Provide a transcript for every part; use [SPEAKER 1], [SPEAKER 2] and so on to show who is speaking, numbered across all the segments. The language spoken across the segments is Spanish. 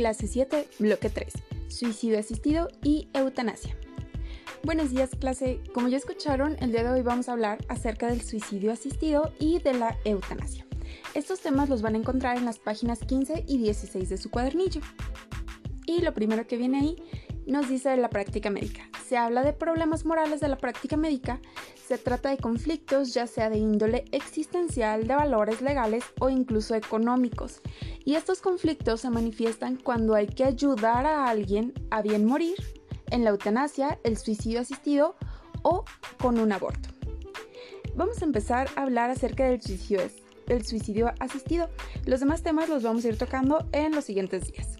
[SPEAKER 1] Clase 7, bloque 3. Suicidio asistido y eutanasia. Buenos días clase. Como ya escucharon, el día de hoy vamos a hablar acerca del suicidio asistido y de la eutanasia. Estos temas los van a encontrar en las páginas 15 y 16 de su cuadernillo. Y lo primero que viene ahí nos dice de la práctica médica. Se habla de problemas morales de la práctica médica, se trata de conflictos ya sea de índole existencial, de valores legales o incluso económicos. Y estos conflictos se manifiestan cuando hay que ayudar a alguien a bien morir, en la eutanasia, el suicidio asistido o con un aborto. Vamos a empezar a hablar acerca del suicidio, el suicidio asistido. Los demás temas los vamos a ir tocando en los siguientes días.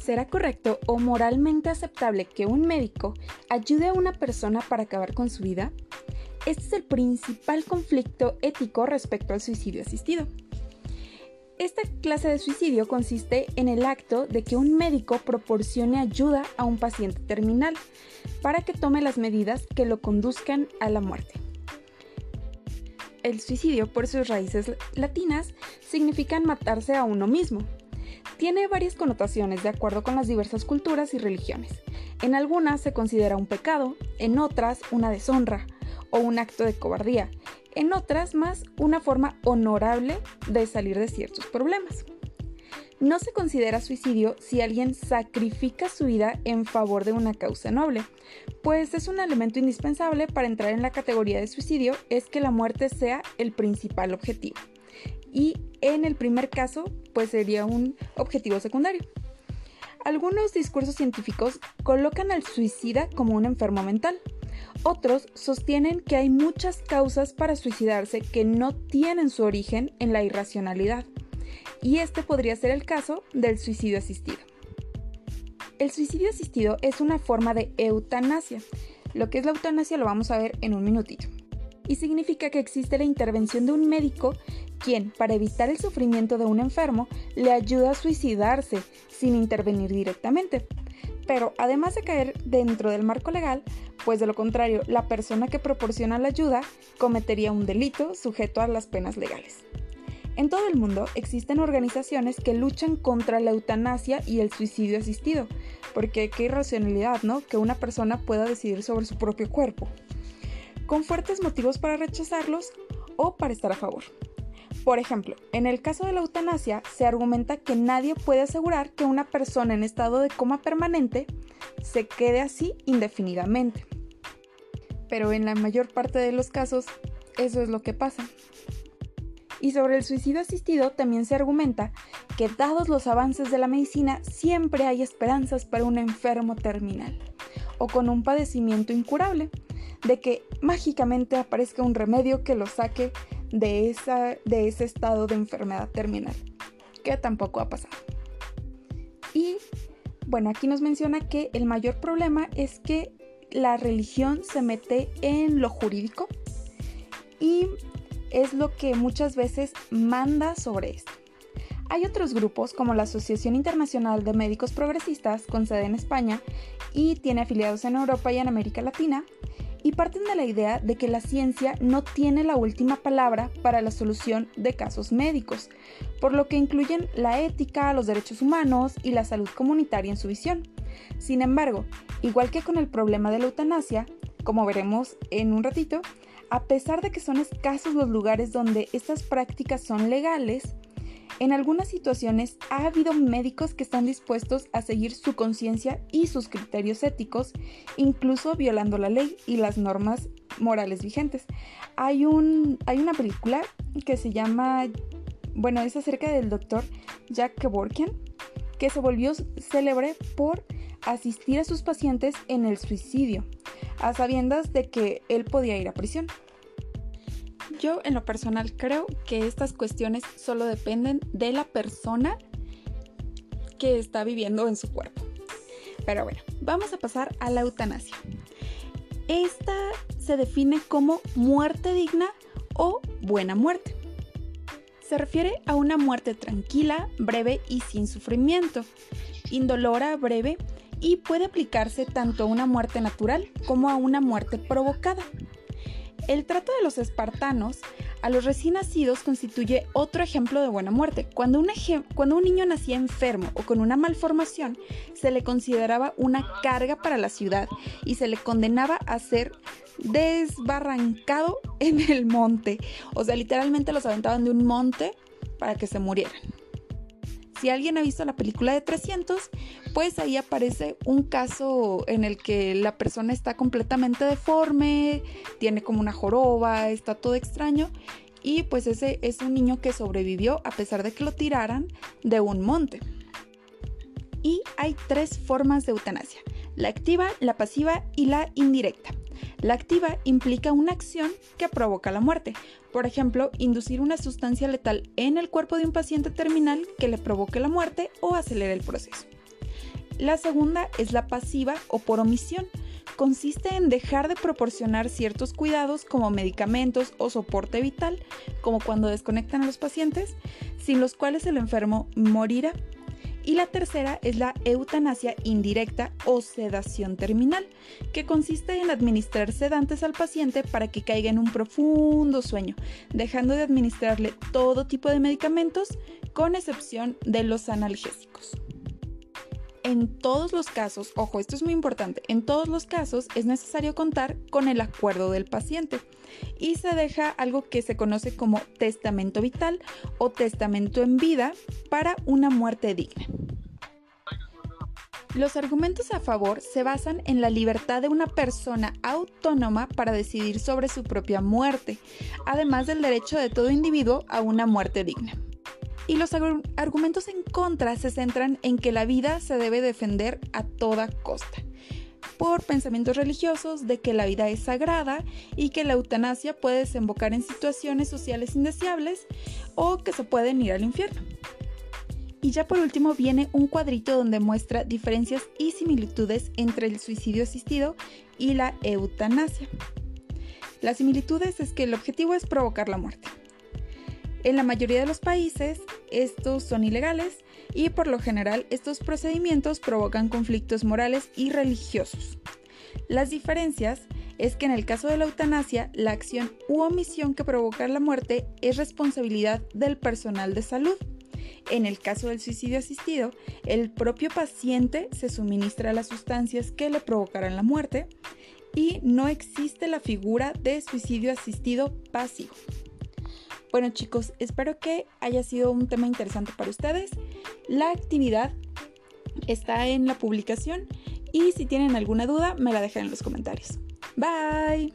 [SPEAKER 1] ¿Será correcto o moralmente aceptable que un médico ayude a una persona para acabar con su vida? Este es el principal conflicto ético respecto al suicidio asistido. Esta clase de suicidio consiste en el acto de que un médico proporcione ayuda a un paciente terminal para que tome las medidas que lo conduzcan a la muerte. El suicidio, por sus raíces latinas, significa matarse a uno mismo. Tiene varias connotaciones de acuerdo con las diversas culturas y religiones. En algunas se considera un pecado, en otras una deshonra o un acto de cobardía, en otras más una forma honorable de salir de ciertos problemas. No se considera suicidio si alguien sacrifica su vida en favor de una causa noble, pues es un elemento indispensable para entrar en la categoría de suicidio es que la muerte sea el principal objetivo. Y en el primer caso, pues sería un objetivo secundario. Algunos discursos científicos colocan al suicida como un enfermo mental, otros sostienen que hay muchas causas para suicidarse que no tienen su origen en la irracionalidad, y este podría ser el caso del suicidio asistido. El suicidio asistido es una forma de eutanasia. Lo que es la eutanasia lo vamos a ver en un minutito. Y significa que existe la intervención de un médico quien, para evitar el sufrimiento de un enfermo, le ayuda a suicidarse sin intervenir directamente pero además de caer dentro del marco legal, pues de lo contrario, la persona que proporciona la ayuda cometería un delito sujeto a las penas legales. En todo el mundo existen organizaciones que luchan contra la eutanasia y el suicidio asistido, porque qué irracionalidad, ¿no? Que una persona pueda decidir sobre su propio cuerpo, con fuertes motivos para rechazarlos o para estar a favor. Por ejemplo, en el caso de la eutanasia se argumenta que nadie puede asegurar que una persona en estado de coma permanente se quede así indefinidamente. Pero en la mayor parte de los casos eso es lo que pasa. Y sobre el suicidio asistido también se argumenta que dados los avances de la medicina siempre hay esperanzas para un enfermo terminal o con un padecimiento incurable, de que mágicamente aparezca un remedio que lo saque de, esa, de ese estado de enfermedad terminal, que tampoco ha pasado. Y bueno, aquí nos menciona que el mayor problema es que la religión se mete en lo jurídico y es lo que muchas veces manda sobre esto. Hay otros grupos como la Asociación Internacional de Médicos Progresistas con sede en España y tiene afiliados en Europa y en América Latina y parten de la idea de que la ciencia no tiene la última palabra para la solución de casos médicos, por lo que incluyen la ética, los derechos humanos y la salud comunitaria en su visión. Sin embargo, igual que con el problema de la eutanasia, como veremos en un ratito, a pesar de que son escasos los lugares donde estas prácticas son legales, en algunas situaciones ha habido médicos que están dispuestos a seguir su conciencia y sus criterios éticos, incluso violando la ley y las normas morales vigentes. Hay, un, hay una película que se llama, bueno, es acerca del doctor Jack Kevorkian, que se volvió célebre por asistir a sus pacientes en el suicidio, a sabiendas de que él podía ir a prisión. Yo en lo personal creo que estas cuestiones solo dependen de la persona que está viviendo en su cuerpo. Pero bueno, vamos a pasar a la eutanasia. Esta se define como muerte digna o buena muerte. Se refiere a una muerte tranquila, breve y sin sufrimiento, indolora, breve y puede aplicarse tanto a una muerte natural como a una muerte provocada. El trato de los espartanos a los recién nacidos constituye otro ejemplo de buena muerte. Cuando un, cuando un, niño nacía enfermo o con una malformación, se le consideraba una carga para la ciudad y se le condenaba a ser desbarrancado en el monte. O sea, literalmente los aventaban de un monte para que se murieran. Si alguien ha visto la película de 300, pues ahí aparece un caso en el que la persona está completamente deforme, tiene como una joroba, está todo extraño y pues ese es un niño que sobrevivió a pesar de que lo tiraran de un monte. Y hay tres formas de eutanasia, la activa, la pasiva y la indirecta. La activa implica una acción que provoca la muerte, por ejemplo, inducir una sustancia letal en el cuerpo de un paciente terminal que le provoque la muerte o acelere el proceso. La segunda es la pasiva o por omisión. Consiste en dejar de proporcionar ciertos cuidados como medicamentos o soporte vital, como cuando desconectan a los pacientes, sin los cuales el enfermo morirá y la tercera es la eutanasia indirecta o sedación terminal, que consiste en administrar sedantes al paciente para que caiga en un profundo sueño, dejando de administrarle todo tipo de medicamentos, con excepción de los analgésicos. En todos los casos, ojo, esto es muy importante, en todos los casos es necesario contar con el acuerdo del paciente y se deja algo que se conoce como testamento vital o testamento en vida para una muerte digna. Los argumentos a favor se basan en la libertad de una persona autónoma para decidir sobre su propia muerte, además del derecho de todo individuo a una muerte digna. Y los argumentos en contra se centran en que la vida se debe defender a toda costa por pensamientos religiosos de que la vida es sagrada y que la eutanasia puede desembocar en situaciones sociales indeseables o que se pueden ir al infierno. Y ya por último viene un cuadrito donde muestra diferencias y similitudes entre el suicidio asistido y la eutanasia. Las similitudes es que el objetivo es provocar la muerte. En la mayoría de los países estos son ilegales y por lo general estos procedimientos provocan conflictos morales y religiosos. Las diferencias es que en el caso de la eutanasia, la acción u omisión que provoca la muerte es responsabilidad del personal de salud. En el caso del suicidio asistido, el propio paciente se suministra las sustancias que le provocarán la muerte y no existe la figura de suicidio asistido pasivo. Bueno chicos, espero que haya sido un tema interesante para ustedes. La actividad está en la publicación y si tienen alguna duda me la dejan en los comentarios. Bye.